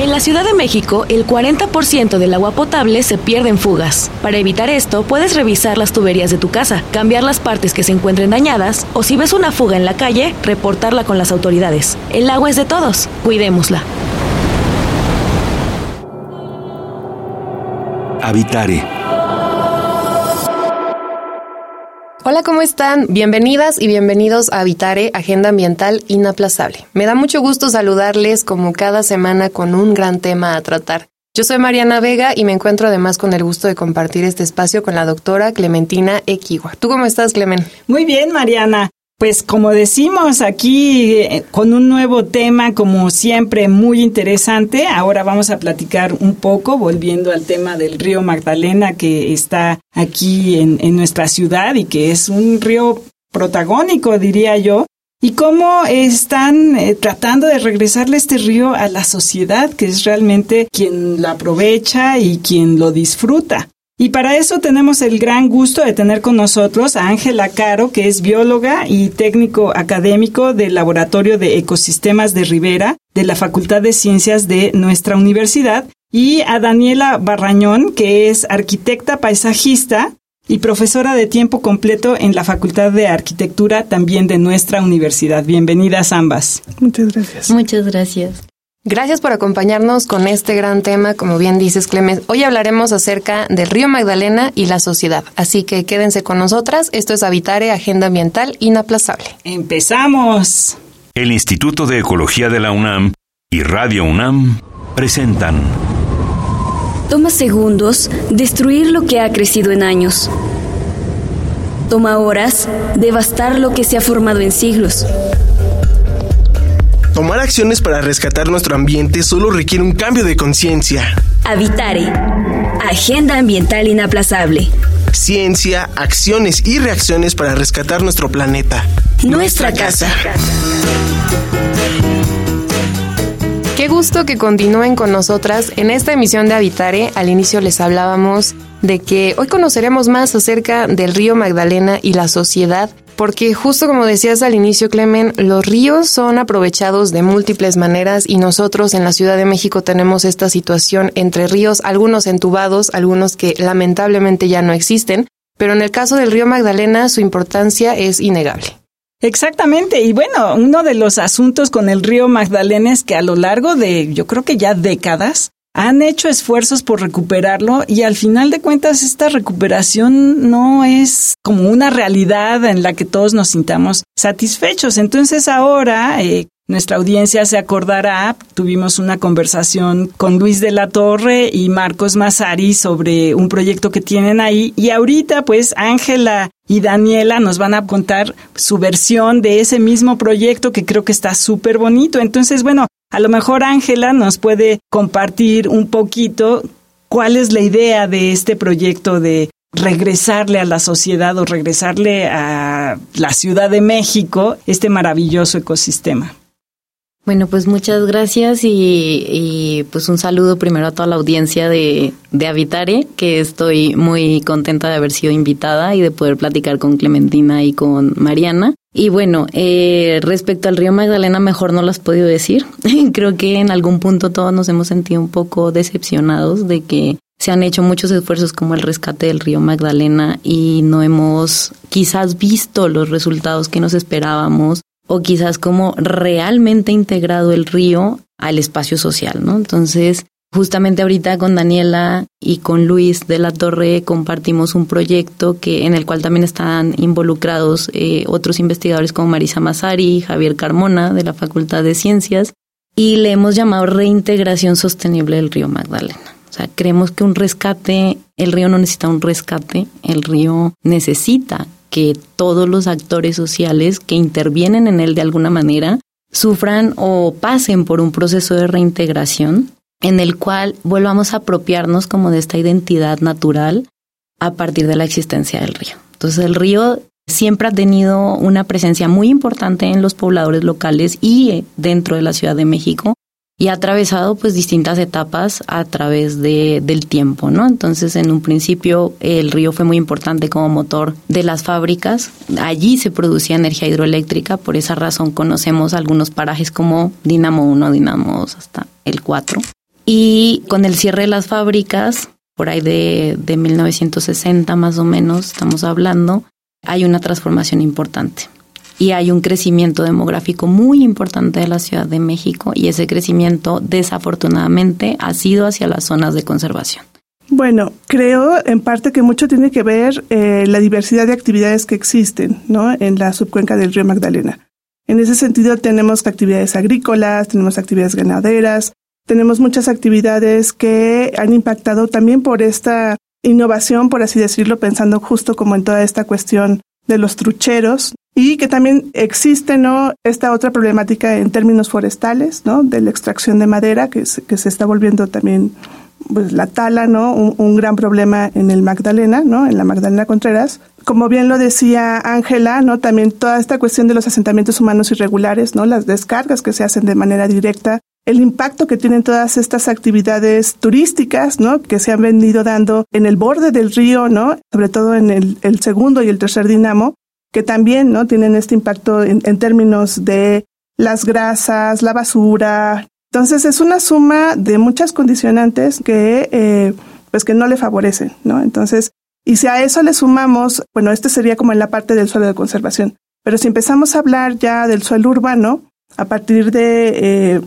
En la Ciudad de México, el 40% del agua potable se pierde en fugas. Para evitar esto, puedes revisar las tuberías de tu casa, cambiar las partes que se encuentren dañadas o si ves una fuga en la calle, reportarla con las autoridades. El agua es de todos, cuidémosla. Habitare Hola, ¿cómo están? Bienvenidas y bienvenidos a Habitare, Agenda Ambiental Inaplazable. Me da mucho gusto saludarles como cada semana con un gran tema a tratar. Yo soy Mariana Vega y me encuentro además con el gusto de compartir este espacio con la doctora Clementina Equigua. ¿Tú cómo estás, Clemen? Muy bien, Mariana. Pues como decimos aquí eh, con un nuevo tema como siempre muy interesante, ahora vamos a platicar un poco volviendo al tema del río Magdalena que está aquí en, nuestra ciudad y que es un río protagónico diría yo y cómo están eh, tratando de regresarle este río a la sociedad, que es realmente quien lo aprovecha y quien lo disfruta. Y para eso tenemos el gran gusto de tener con nosotros a Ángela Caro, que es bióloga y técnico académico del Laboratorio de Ecosistemas de Rivera de la Facultad de Ciencias de nuestra universidad, y a Daniela Barrañón, que es arquitecta paisajista y profesora de tiempo completo en la Facultad de Arquitectura también de nuestra universidad. Bienvenidas ambas. Muchas gracias. Muchas gracias. Gracias por acompañarnos con este gran tema, como bien dices Clemens. Hoy hablaremos acerca del río Magdalena y la sociedad, así que quédense con nosotras. Esto es Habitare, Agenda Ambiental Inaplazable. ¡Empezamos! El Instituto de Ecología de la UNAM y Radio UNAM presentan... Toma segundos destruir lo que ha crecido en años. Toma horas devastar lo que se ha formado en siglos. Tomar acciones para rescatar nuestro ambiente solo requiere un cambio de conciencia. Habitare. Agenda ambiental inaplazable. Ciencia, acciones y reacciones para rescatar nuestro planeta. Nuestra, casa. Qué gusto que continúen con nosotras. En esta emisión de Habitare, al inicio les hablábamos de que hoy conoceremos más acerca del río Magdalena y la sociedad porque justo como decías al inicio, Clemen, los ríos son aprovechados de múltiples maneras y nosotros en la Ciudad de México tenemos esta situación entre ríos, algunos entubados, algunos que lamentablemente ya no existen, pero en el caso del río Magdalena su importancia es innegable. Exactamente, y bueno, uno de los asuntos con el río Magdalena es que a lo largo de, yo creo que ya décadas, han hecho esfuerzos por recuperarlo y al final de cuentas esta recuperación no es como una realidad en la que todos nos sintamos satisfechos. Entonces ahora eh, nuestra audiencia se acordará, tuvimos una conversación con Luis de la Torre y Marcos Mazari sobre un proyecto que tienen ahí y ahorita pues Ángela y Daniela nos van a contar su versión de ese mismo proyecto que creo que está súper bonito. Entonces, bueno, a lo mejor Ángela nos puede compartir un poquito cuál es la idea de este proyecto de regresarle a la sociedad o regresarle a la Ciudad de México este maravilloso ecosistema. Bueno, pues muchas gracias y, pues un saludo primero a toda la audiencia de, de Habitare, que estoy muy contenta de haber sido invitada y de poder platicar con Clementina y con Mariana. Y bueno, eh, respecto al río Magdalena, mejor no lo has podido decir. Creo que en algún punto todos nos hemos sentido un poco decepcionados de que se han hecho muchos esfuerzos como el rescate del río Magdalena y no hemos quizás visto los resultados que nos esperábamos o quizás como realmente integrado el río al espacio social, ¿no? Entonces, justamente ahorita con Daniela y con Luis de la Torre compartimos un proyecto que en el cual también están involucrados eh, otros investigadores como Marisa Mazari y Javier Carmona de la Facultad de Ciencias y le hemos llamado reintegración sostenible del río Magdalena. O sea, creemos que un rescate, el río no necesita un rescate, el río necesita que todos los actores sociales que intervienen en él de alguna manera sufran o pasen por un proceso de reintegración en el cual volvamos a apropiarnos como de esta identidad natural a partir de la existencia del río. Entonces el río siempre ha tenido una presencia muy importante en los pobladores locales y eh, dentro de la Ciudad de México y ha atravesado pues distintas etapas a través de, del tiempo, ¿no? Entonces, en un principio el río fue muy importante como motor de las fábricas. Allí se producía energía hidroeléctrica, por esa razón conocemos algunos parajes como Dinamo 1, Dinamo 2 hasta el 4. Y con el cierre de las fábricas, por ahí de, de 1960 más o menos, estamos hablando, hay una transformación importante y hay un crecimiento demográfico muy importante de la Ciudad de México y ese crecimiento desafortunadamente ha sido hacia las zonas de conservación. Bueno, creo en parte que mucho tiene que ver eh, la diversidad de actividades que existen ¿no? en la subcuenca del río Magdalena. En ese sentido tenemos actividades agrícolas, tenemos actividades ganaderas, tenemos muchas actividades que han impactado también por esta innovación, por así decirlo, pensando justo como en toda esta cuestión de los trucheros, y que también existe no esta otra problemática en términos forestales no de la extracción de madera que se, está volviendo también pues la tala no un, gran problema en el Magdalena no en la Magdalena Contreras. Como bien lo decía Ángela no también toda esta cuestión de los asentamientos humanos irregulares no las descargas que se hacen de manera directa el impacto que tienen todas estas actividades turísticas, ¿no? Que se han venido dando en el borde del río, ¿no? Sobre todo en el, segundo y el tercer dinamo, que también ¿no? tienen este impacto en, términos de las grasas, la basura. Entonces es una suma de muchas condicionantes que, eh, pues que no le favorecen, ¿no? Entonces, y si a eso le sumamos, bueno, este sería como en la parte del suelo de conservación. Pero si empezamos a hablar ya del suelo urbano, a partir de eh,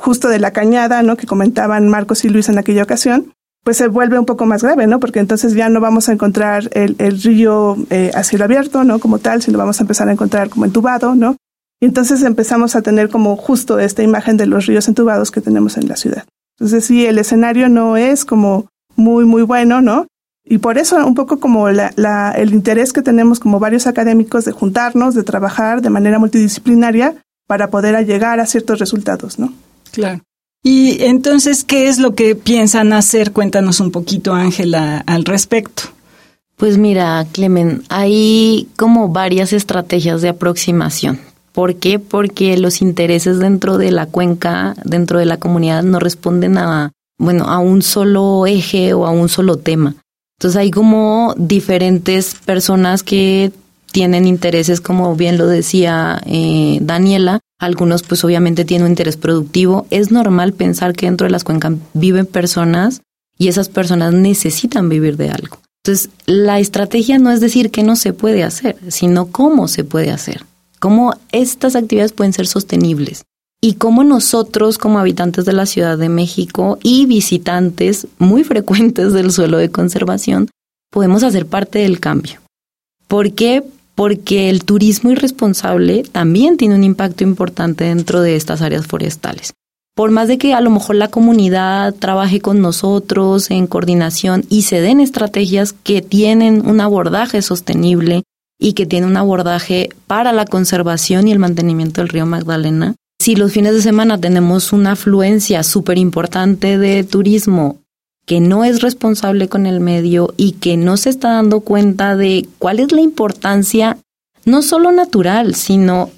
justo de la cañada, ¿no? Que comentaban Marcos y Luis en aquella ocasión, pues se vuelve un poco más grave, ¿no? Porque entonces ya no vamos a encontrar el, río eh, a cielo abierto, ¿no? Como tal, sino vamos a empezar a encontrar como entubado, ¿no? Y entonces empezamos a tener como justo esta imagen de los ríos entubados que tenemos en la ciudad. Entonces sí, el escenario no es como muy, muy bueno, ¿no? Y por eso un poco como la, la, el interés que tenemos como varios académicos de juntarnos, de trabajar de manera multidisciplinaria para poder llegar a ciertos resultados, ¿no? Claro. Y entonces, ¿qué es lo que piensan hacer? Cuéntanos un poquito, Ángela, al respecto. Pues mira, Clemen, hay como varias estrategias de aproximación. ¿Por qué? Porque los intereses dentro de la cuenca, dentro de la comunidad, no responden a, bueno, a un solo eje o a un solo tema. Entonces hay como diferentes personas que tienen intereses, como bien lo decía eh, Daniela, algunos pues obviamente tienen un interés productivo. Es normal pensar que dentro de las cuencas viven personas y esas personas necesitan vivir de algo. Entonces, la estrategia no es decir que no se puede hacer, sino cómo se puede hacer, cómo estas actividades pueden ser sostenibles y cómo nosotros como habitantes de la Ciudad de México y visitantes muy frecuentes del suelo de conservación podemos hacer parte del cambio. ¿Por qué? Porque el turismo irresponsable también tiene un impacto importante dentro de estas áreas forestales. Por más de que a lo mejor la comunidad trabaje con nosotros en coordinación y se den estrategias que tienen un abordaje sostenible y que tienen un abordaje para la conservación y el mantenimiento del río Magdalena, si los fines de semana tenemos una afluencia súper importante de turismo que no es responsable con el medio y que no se está dando cuenta de cuál es la importancia no solo natural, sino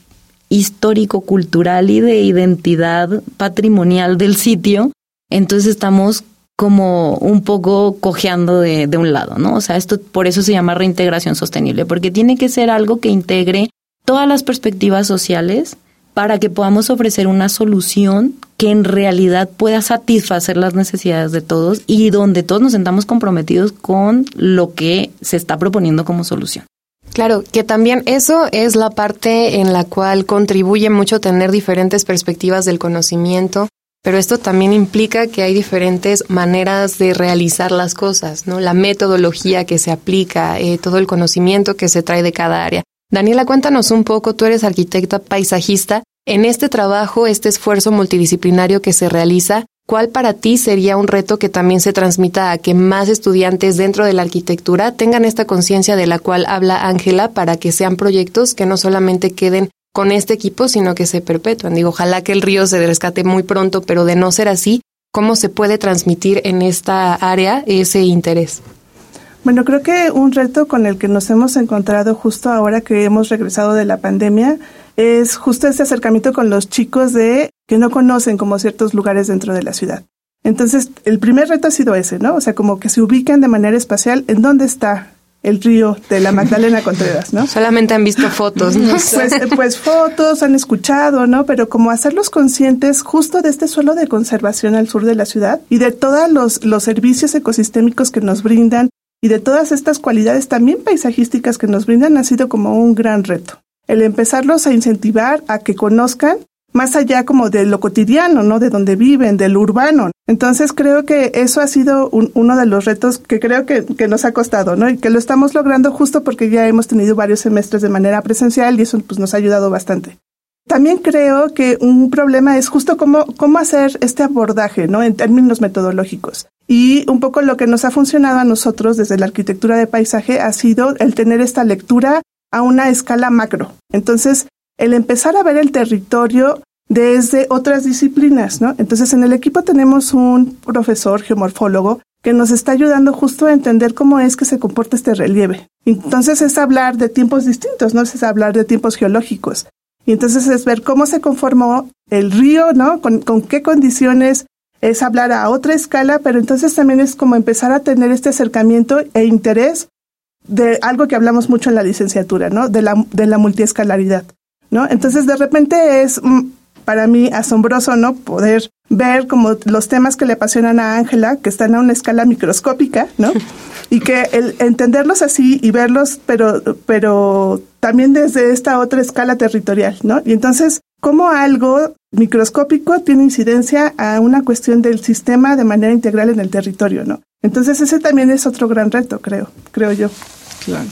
histórico, cultural y de identidad patrimonial del sitio, entonces estamos como un poco cojeando de, un lado, ¿no? O sea, esto por eso se llama reintegración sostenible, porque tiene que ser algo que integre todas las perspectivas sociales para que podamos ofrecer una solución que en realidad pueda satisfacer las necesidades de todos y donde todos nos sentamos comprometidos con lo que se está proponiendo como solución. Claro, que también eso es la parte en la cual contribuye mucho tener diferentes perspectivas del conocimiento, pero esto también implica que hay diferentes maneras de realizar las cosas, ¿no? La metodología que se aplica, eh, todo el conocimiento que se trae de cada área. Daniela, cuéntanos un poco, tú eres arquitecta paisajista. En este trabajo, este esfuerzo multidisciplinario que se realiza, ¿cuál para ti sería un reto que también se transmita a que más estudiantes dentro de la arquitectura tengan esta conciencia de la cual habla Ángela para que sean proyectos que no solamente queden con este equipo, sino que se perpetúen? Digo, ojalá que el río se rescate muy pronto, pero de no ser así, ¿cómo se puede transmitir en esta área ese interés? Bueno, creo que un reto con el que nos hemos encontrado justo ahora que hemos regresado de la pandemia es justo ese acercamiento con los chicos de que no conocen como ciertos lugares dentro de la ciudad. Entonces, el primer reto ha sido ese, ¿no? O sea, como que se ubiquen de manera espacial en dónde está el río de la Magdalena Contreras, ¿no? Solamente han visto fotos, ¿no? Pues, pues fotos, han escuchado, ¿no? Pero como hacerlos conscientes justo de este suelo de conservación al sur de la ciudad y de todos los, los servicios ecosistémicos que nos brindan y de todas estas cualidades también paisajísticas que nos brindan ha sido como un gran reto. El empezarlos a incentivar a que conozcan más allá como de lo cotidiano, ¿no? De donde viven, del urbano. Entonces creo que eso ha sido uno de los retos que creo que, que, nos ha costado, ¿no? Y que lo estamos logrando justo porque ya hemos tenido varios semestres de manera presencial y eso pues nos ha ayudado bastante. También creo que un problema es justo cómo, cómo hacer este abordaje, ¿no? En términos metodológicos. Y un poco lo que nos ha funcionado a nosotros desde la arquitectura de paisaje ha sido el tener esta lectura a una escala macro. Entonces, el empezar a ver el territorio desde otras disciplinas, ¿no? Entonces, en el equipo tenemos un profesor geomorfólogo que nos está ayudando justo a entender cómo es que se comporta este relieve. Entonces, es hablar de tiempos distintos, ¿no? Es hablar de tiempos geológicos. Y entonces es ver cómo se conformó el río, ¿no? Con, qué condiciones es hablar a otra escala, pero entonces también es como empezar a tener este acercamiento e interés de algo que hablamos mucho en la licenciatura, ¿no? De la, de la multiescalaridad. ¿no? Entonces, de repente es mm, para mí asombroso, ¿no? Poder ver como los temas que le apasionan a Ángela, que están a una escala microscópica, ¿no? Y que el entenderlos así y verlos, pero, pero también desde esta otra escala territorial, ¿no? Y entonces, cómo algo microscópico tiene incidencia a una cuestión del sistema de manera integral en el territorio, ¿no? Entonces, ese también es otro gran reto, creo, creo yo. Claro.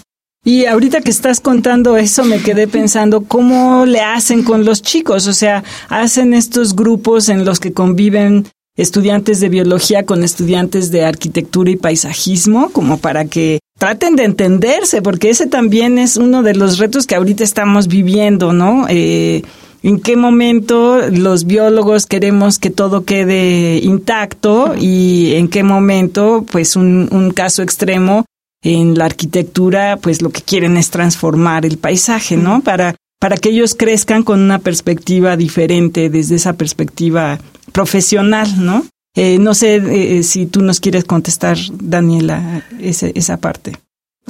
Y ahorita que estás contando eso, me quedé pensando cómo le hacen con los chicos, o sea, hacen estos grupos en los que conviven estudiantes de biología con estudiantes de arquitectura y paisajismo, como para que traten de entenderse, porque ese también es uno de los retos que ahorita estamos viviendo, ¿no? Eh, en qué momento los biólogos queremos que todo quede intacto y en qué momento, pues un, un caso extremo, en la arquitectura, pues lo que quieren es transformar el paisaje, ¿no? Para, para que ellos crezcan con una perspectiva diferente desde esa perspectiva profesional, ¿no? Eh, no sé eh, eh, si tú nos quieres contestar, Daniela, ese, esa parte.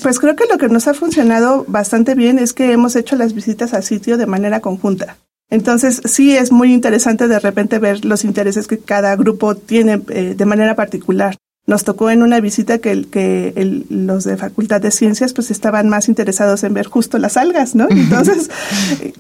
Pues creo que lo que nos ha funcionado bastante bien es que hemos hecho las visitas al sitio de manera conjunta. Entonces, sí es muy interesante de repente ver los intereses que cada grupo tiene de manera particular nos tocó en una visita que, que los de Facultad de Ciencias pues estaban más interesados en ver justo las algas, ¿no? Entonces,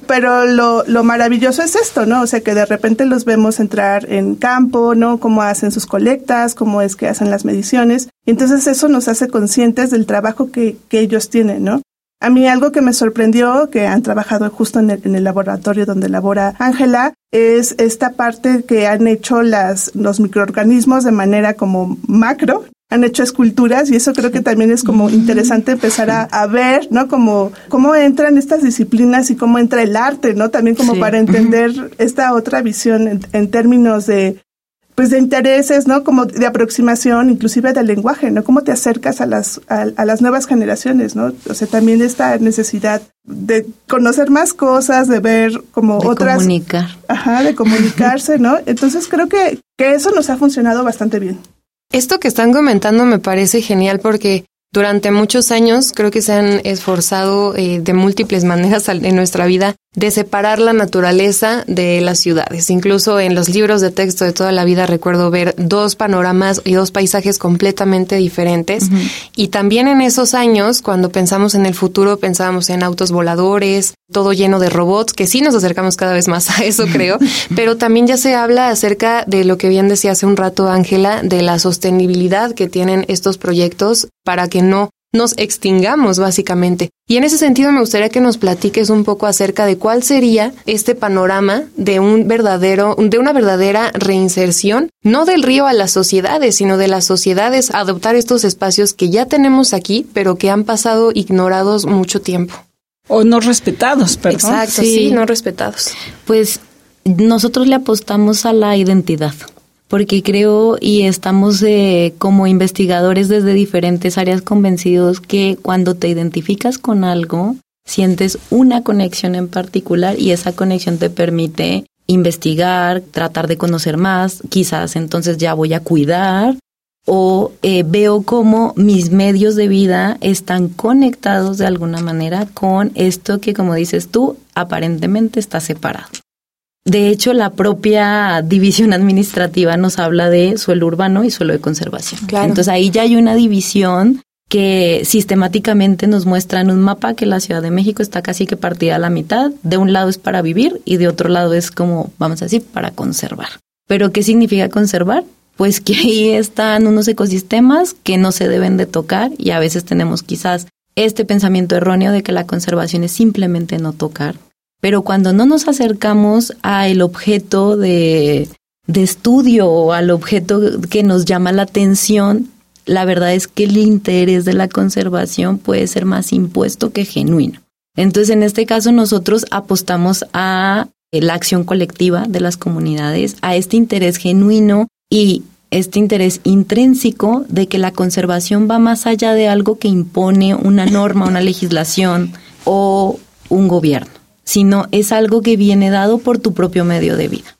pero lo, lo maravilloso es esto, ¿no? O sea, que de repente los vemos entrar en campo, ¿no? Cómo hacen sus colectas, cómo es que hacen las mediciones. Entonces eso nos hace conscientes del trabajo que, que ellos tienen, ¿no? A mí algo que me sorprendió, que han trabajado justo en el, laboratorio donde labora Ángela, es esta parte que han hecho las, los microorganismos de manera como macro, han hecho esculturas y eso creo que también es como interesante empezar a, ver, ¿no? Como cómo entran estas disciplinas y cómo entra el arte, ¿no? También como para entender esta otra visión en, términos de pues de intereses, ¿no? Como de aproximación, inclusive del lenguaje, ¿no? Cómo te acercas a las, a, las nuevas generaciones, ¿no? O sea, también esta necesidad de conocer más cosas, de ver como de otras... comunicar. Ajá, de comunicarse, ¿no? Entonces creo que, que eso nos ha funcionado bastante bien. Esto que están comentando me parece genial porque durante muchos años creo que se han esforzado eh, de múltiples maneras en nuestra vida de separar la naturaleza de las ciudades. Incluso en los libros de texto de toda la vida recuerdo ver dos panoramas y dos paisajes completamente diferentes. Y también en esos años, cuando pensamos en el futuro, pensábamos en autos voladores, todo lleno de robots, que sí nos acercamos cada vez más a eso, creo. Pero también ya se habla acerca de lo que bien decía hace un rato Ángela, de la sostenibilidad que tienen estos proyectos para que no nos extingamos básicamente. Y en ese sentido me gustaría que nos platiques un poco acerca de cuál sería este panorama de un verdadero, de una verdadera reinserción, no del río a las sociedades, sino de las sociedades a adoptar estos espacios que ya tenemos aquí, pero que han pasado ignorados mucho tiempo. O no respetados, perdón. Exacto, sí, no respetados. Pues nosotros le apostamos a la identidad porque creo y estamos eh, como investigadores desde diferentes áreas convencidos que cuando te identificas con algo, sientes una conexión en particular y esa conexión te permite investigar, tratar de conocer más, quizás entonces ya voy a cuidar o eh, veo cómo mis medios de vida están conectados de alguna manera con esto que, como dices tú, aparentemente está separado. De hecho, la propia división administrativa nos habla de suelo urbano y suelo de conservación. Entonces ahí ya hay una división que sistemáticamente nos muestra en un mapa que la Ciudad de México está casi que partida a la mitad. De un lado es para vivir y de otro lado es como, vamos a decir, para conservar. Pero ¿qué significa conservar? Pues que ahí están unos ecosistemas que no se deben de tocar y a veces tenemos quizás este pensamiento erróneo de que la conservación es simplemente no tocar. Pero cuando no nos acercamos al objeto de, de estudio o al objeto que nos llama la atención, la verdad es que el interés de la conservación puede ser más impuesto que genuino. Entonces, en este caso, nosotros apostamos a la acción colectiva de las comunidades, a este interés genuino y este interés intrínseco de que la conservación va más allá de algo que impone una norma, una legislación o un gobierno, sino es algo que viene dado por tu propio medio de vida.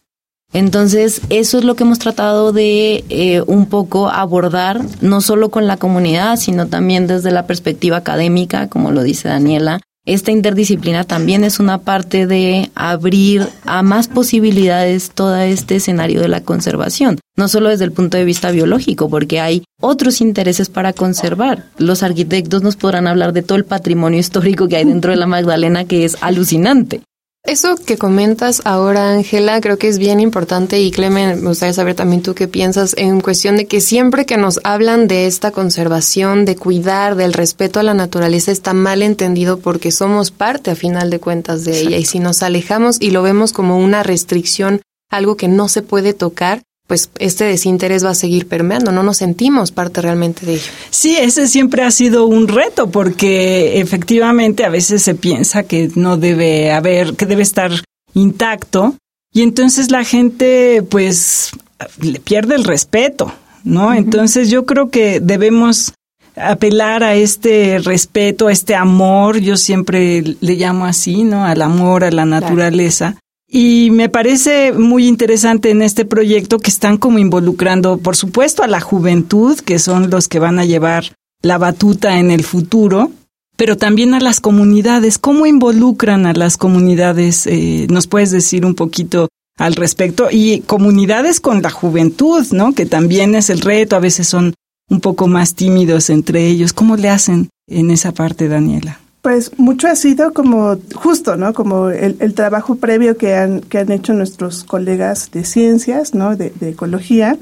Entonces, eso es lo que hemos tratado de eh, un poco abordar, no solo con la comunidad, sino también desde la perspectiva académica, como lo dice Daniela. Esta interdisciplina también es una parte de abrir a más posibilidades todo este escenario de la conservación, no solo desde el punto de vista biológico, porque hay otros intereses para conservar. Los arquitectos nos podrán hablar de todo el patrimonio histórico que hay dentro de la Magdalena, que es alucinante. Eso que comentas ahora, Ángela, creo que es bien importante y Clemen, me gustaría saber también tú qué piensas en cuestión de que siempre que nos hablan de esta conservación, de cuidar, del respeto a la naturaleza, está mal entendido porque somos parte a final de cuentas de ella y si nos alejamos y lo vemos como una restricción, algo que no se puede tocar, pues este desinterés va a seguir permeando, no nos sentimos parte realmente de ello. Sí, ese siempre ha sido un reto porque efectivamente a veces se piensa que no debe haber, que debe estar intacto y entonces la gente pues le pierde el respeto, ¿no? Entonces yo creo que debemos apelar a este respeto, a este amor, yo siempre le llamo así, ¿no? Al amor, a la naturaleza. Y me parece muy interesante en este proyecto que están como involucrando, por supuesto, a la juventud, que son los que van a llevar la batuta en el futuro, pero también a las comunidades. ¿Cómo involucran a las comunidades? Eh, ¿Nos puedes decir un poquito al respecto? Y comunidades con la juventud, ¿no? Que también es el reto, a veces son un poco más tímidos entre ellos. ¿Cómo le hacen en esa parte, Daniela? Pues mucho ha sido como justo, ¿no? Como el, trabajo previo que han, que han hecho nuestros colegas de ciencias, ¿no? De, ecología,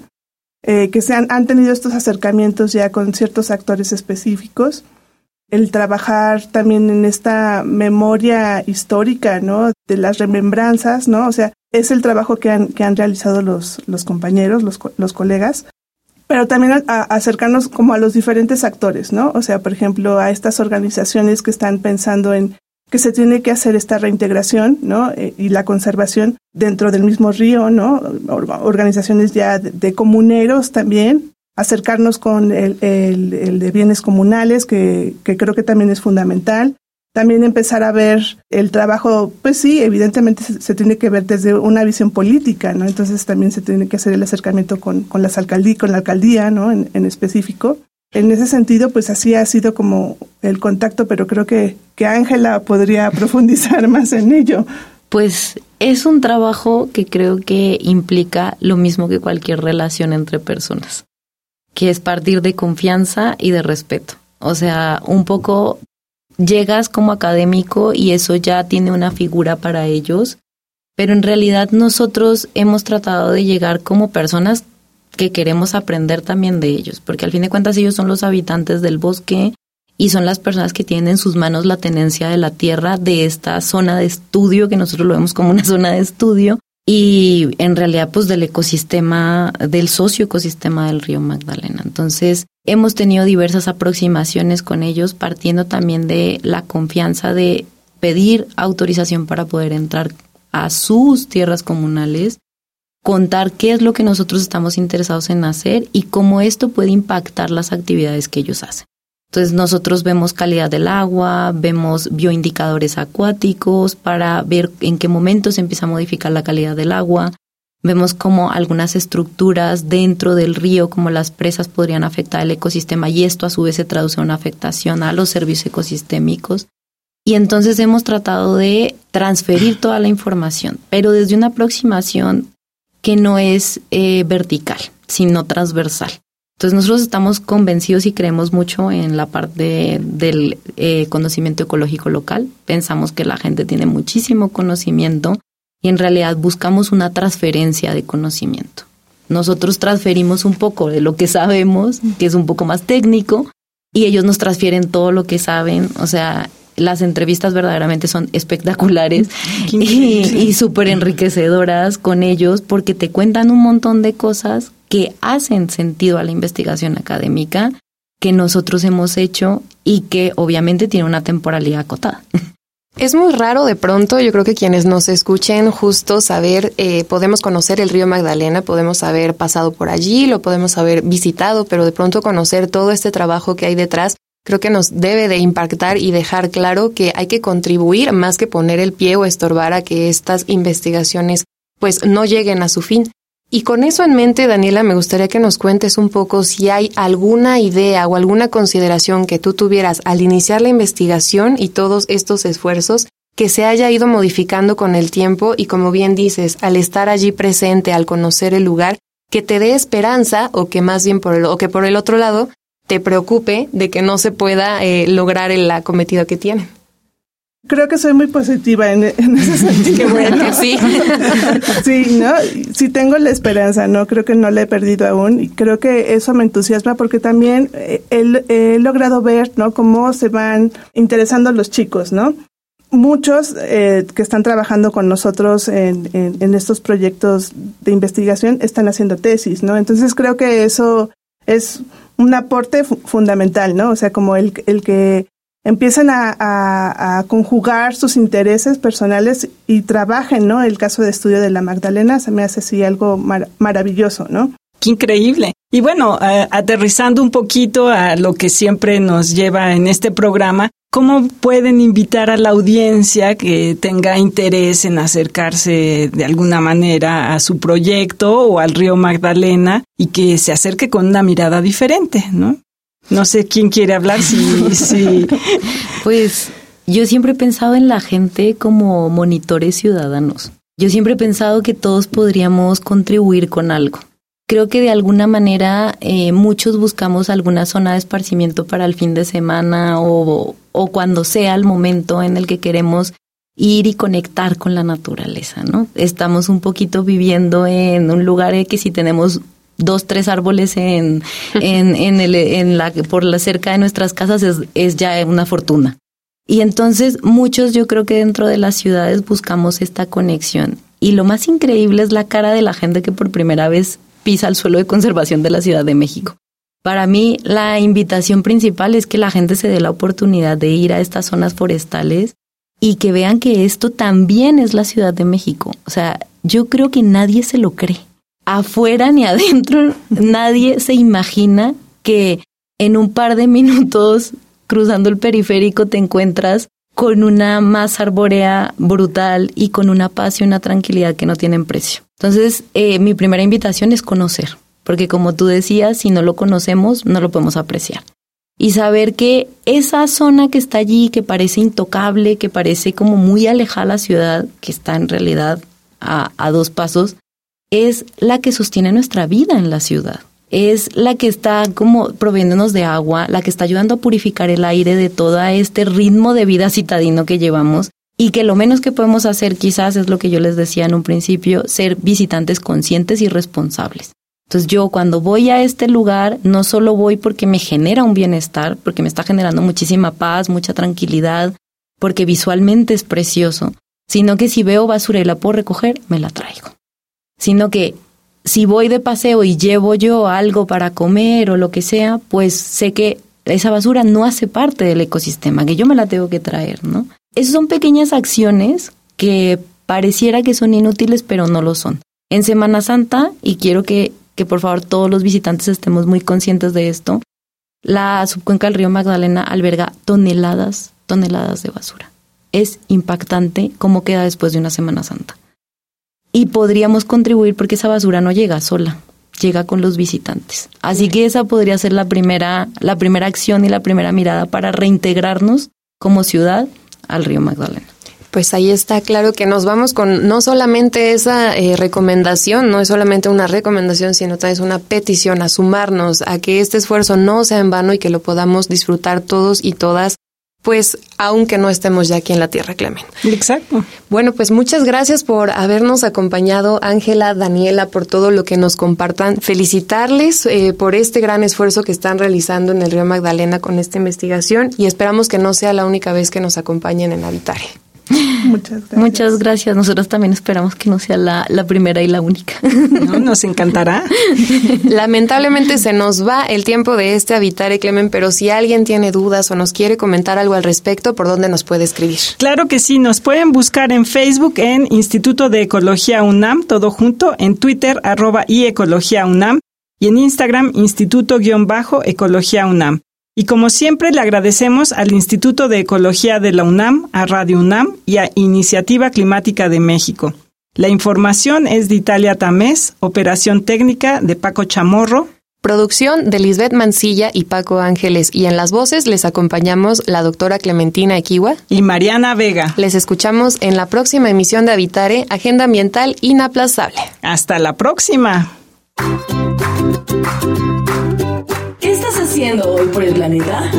eh, que se han, han tenido estos acercamientos ya con ciertos actores específicos. El trabajar también en esta memoria histórica, ¿no? De las remembranzas, ¿no? O sea, es el trabajo que han, que han realizado los, los compañeros, los, los colegas pero también a, acercarnos como a los diferentes actores, ¿no? O sea, por ejemplo, a estas organizaciones que están pensando en que se tiene que hacer esta reintegración, ¿no? Eh, y la conservación dentro del mismo río, ¿no? Organizaciones ya de, comuneros también, acercarnos con el, el, el, de bienes comunales, que, que creo que también es fundamental, también empezar a ver el trabajo, pues sí, evidentemente se, tiene que ver desde una visión política, ¿no? Entonces también se tiene que hacer el acercamiento con, con las alcaldías, con la alcaldía, ¿no? En, en, específico. En ese sentido, pues así ha sido como el contacto, pero creo que, que Ángela podría profundizar más en ello. Pues es un trabajo que creo que implica lo mismo que cualquier relación entre personas, que es partir de confianza y de respeto. O sea, un poco llegas como académico y eso ya tiene una figura para ellos, pero en realidad nosotros hemos tratado de llegar como personas que queremos aprender también de ellos, porque al fin de cuentas ellos son los habitantes del bosque y son las personas que tienen en sus manos la tenencia de la tierra de esta zona de estudio, que nosotros lo vemos como una zona de estudio, y en realidad pues del ecosistema, del socioecosistema del río Magdalena. Entonces, hemos tenido diversas aproximaciones con ellos, partiendo también de la confianza de pedir autorización para poder entrar a sus tierras comunales contar qué es lo que nosotros estamos interesados en hacer y cómo esto puede impactar las actividades que ellos hacen. Entonces nosotros vemos calidad del agua, vemos bioindicadores acuáticos para ver en qué momento se empieza a modificar la calidad del agua. Vemos cómo algunas estructuras dentro del río, como las presas, podrían afectar el ecosistema y esto a su vez se traduce en una afectación a los servicios ecosistémicos. Y entonces hemos tratado de transferir toda la información, pero desde una aproximación que no es eh, vertical, sino transversal. Entonces nosotros estamos convencidos y creemos mucho en la parte del eh, conocimiento ecológico local. Pensamos que la gente tiene muchísimo conocimiento y en realidad buscamos una transferencia de conocimiento. Nosotros transferimos un poco de lo que sabemos, que es un poco más técnico, y ellos nos transfieren todo lo que saben. O sea, las entrevistas verdaderamente son espectaculares y, y súper enriquecedoras con ellos porque te cuentan un montón de cosas que hacen sentido a la investigación académica que nosotros hemos hecho y que obviamente tiene una temporalidad acotada. Es muy raro de pronto, yo creo que quienes nos escuchen justo saber, eh, podemos conocer el río Magdalena, podemos haber pasado por allí, lo podemos haber visitado, pero de pronto conocer todo este trabajo que hay detrás, creo que nos debe de impactar y dejar claro que hay que contribuir más que poner el pie o estorbar a que estas investigaciones pues no lleguen a su fin. Y con eso en mente, Daniela, me gustaría que nos cuentes un poco si hay alguna idea o alguna consideración que tú tuvieras al iniciar la investigación y todos estos esfuerzos que se haya ido modificando con el tiempo y como bien dices, al estar allí presente, al conocer el lugar, que te dé esperanza o que más bien por el, o que por el otro lado te preocupe de que no se pueda eh, lograr el acometido que tiene. Creo que soy muy positiva en, ese sentido. Qué bueno, sí. sí, ¿no? Sí tengo la esperanza, ¿no? Creo que no la he perdido aún y creo que eso me entusiasma porque también eh, he, logrado ver, ¿no? Cómo se van interesando los chicos, ¿no? Muchos eh, que están trabajando con nosotros en, en, estos proyectos de investigación están haciendo tesis, ¿no? Entonces creo que eso es un aporte fundamental, ¿no? O sea, como el, el que empiezan a, conjugar sus intereses personales y trabajen, ¿no? El caso de estudio de la Magdalena se me hace así algo maravilloso, ¿no? Qué increíble. Y bueno, aterrizando un poquito a lo que siempre nos lleva en este programa, ¿cómo pueden invitar a la audiencia que tenga interés en acercarse de alguna manera a su proyecto o al río Magdalena y que se acerque con una mirada diferente, ¿no? No sé quién quiere hablar, sí, sí. Pues yo siempre he pensado en la gente como monitores ciudadanos. Yo siempre he pensado que todos podríamos contribuir con algo. Creo que de alguna manera eh, muchos buscamos alguna zona de esparcimiento para el fin de semana o, o cuando sea el momento en el que queremos ir y conectar con la naturaleza, ¿no? Estamos un poquito viviendo en un lugar que si tenemos dos, tres árboles en, en, en, el, en la, por la cerca de nuestras casas es, es ya una fortuna. Y entonces muchos yo creo que dentro de las ciudades buscamos esta conexión. Y lo más increíble es la cara de la gente que por primera vez pisa el suelo de conservación de la Ciudad de México. Para mí la invitación principal es que la gente se dé la oportunidad de ir a estas zonas forestales y que vean que esto también es la Ciudad de México. O sea, yo creo que nadie se lo cree afuera ni adentro, nadie se imagina que en un par de minutos cruzando el periférico te encuentras con una masa arbórea brutal y con una paz y una tranquilidad que no tienen precio. Entonces, eh, mi primera invitación es conocer, porque como tú decías, si no lo conocemos, no lo podemos apreciar. Y saber que esa zona que está allí, que parece intocable, que parece como muy alejada la ciudad, que está en realidad a, a dos pasos, es la que sostiene nuestra vida en la ciudad. Es la que está como proviéndonos de agua, la que está ayudando a purificar el aire de todo este ritmo de vida citadino que llevamos y que lo menos que podemos hacer quizás es lo que yo les decía en un principio, ser visitantes conscientes y responsables. Entonces yo cuando voy a este lugar no solo voy porque me genera un bienestar, porque me está generando muchísima paz, mucha tranquilidad, porque visualmente es precioso, sino que si veo basura y la puedo recoger, me la traigo sino que si voy de paseo y llevo yo algo para comer o lo que sea, pues sé que esa basura no hace parte del ecosistema, que yo me la tengo que traer, ¿no? Esas son pequeñas acciones que pareciera que son inútiles, pero no lo son. En Semana Santa, y quiero que, que por favor todos los visitantes estemos muy conscientes de esto, la subcuenca del río Magdalena alberga toneladas, toneladas de basura. Es impactante cómo queda después de una Semana Santa. Y podríamos contribuir porque esa basura no llega sola, llega con los visitantes. Así que esa podría ser la primera, la primera acción y la primera mirada para reintegrarnos como ciudad al río Magdalena. Pues ahí está claro que nos vamos con no solamente esa eh, recomendación, no es solamente una recomendación, sino también es una petición a sumarnos a que este esfuerzo no sea en vano y que lo podamos disfrutar todos y todas pues aunque no estemos ya aquí en la tierra, Clemen. Exacto. Bueno, pues muchas gracias por habernos acompañado, Ángela, Daniela, por todo lo que nos compartan. Felicitarles eh, por este gran esfuerzo que están realizando en el río Magdalena con esta investigación y esperamos que no sea la única vez que nos acompañen en Habitare. Muchas gracias. Muchas gracias. Nosotros también esperamos que no sea la, primera y la única. No, nos encantará. Lamentablemente se nos va el tiempo de este Habitare, Clemen, pero si alguien tiene dudas o nos quiere comentar algo al respecto, ¿por dónde nos puede escribir? Claro que sí, nos pueden buscar en Facebook en Instituto de Ecología UNAM, todo junto, en Twitter arroba y Ecología UNAM y en Instagram Instituto-Ecología UNAM. Y como siempre le agradecemos al Instituto de Ecología de la UNAM, a Radio UNAM y a Iniciativa Climática de México. La información es de Italia Tamés, operación técnica de Paco Chamorro. Producción de Lisbeth Mancilla y Paco Ángeles. Y en las voces les acompañamos la doctora Clementina Equiwa y Mariana Vega. Les escuchamos en la próxima emisión de Habitare, Agenda Ambiental Inaplazable. Hasta la próxima. ¿Qué estás haciendo hoy por el planeta?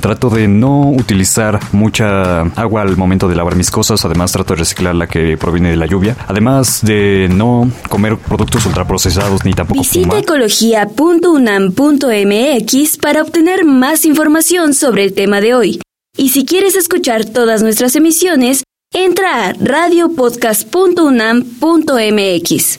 Trato de no utilizar mucha agua al momento de lavar mis cosas, además trato de reciclar la que proviene de la lluvia, además de no comer productos ultraprocesados ni tampoco Visita ecología.unam.mx para obtener más información sobre el tema de hoy. Y si quieres escuchar todas nuestras emisiones, Entra a radiopodcast.unam.mx.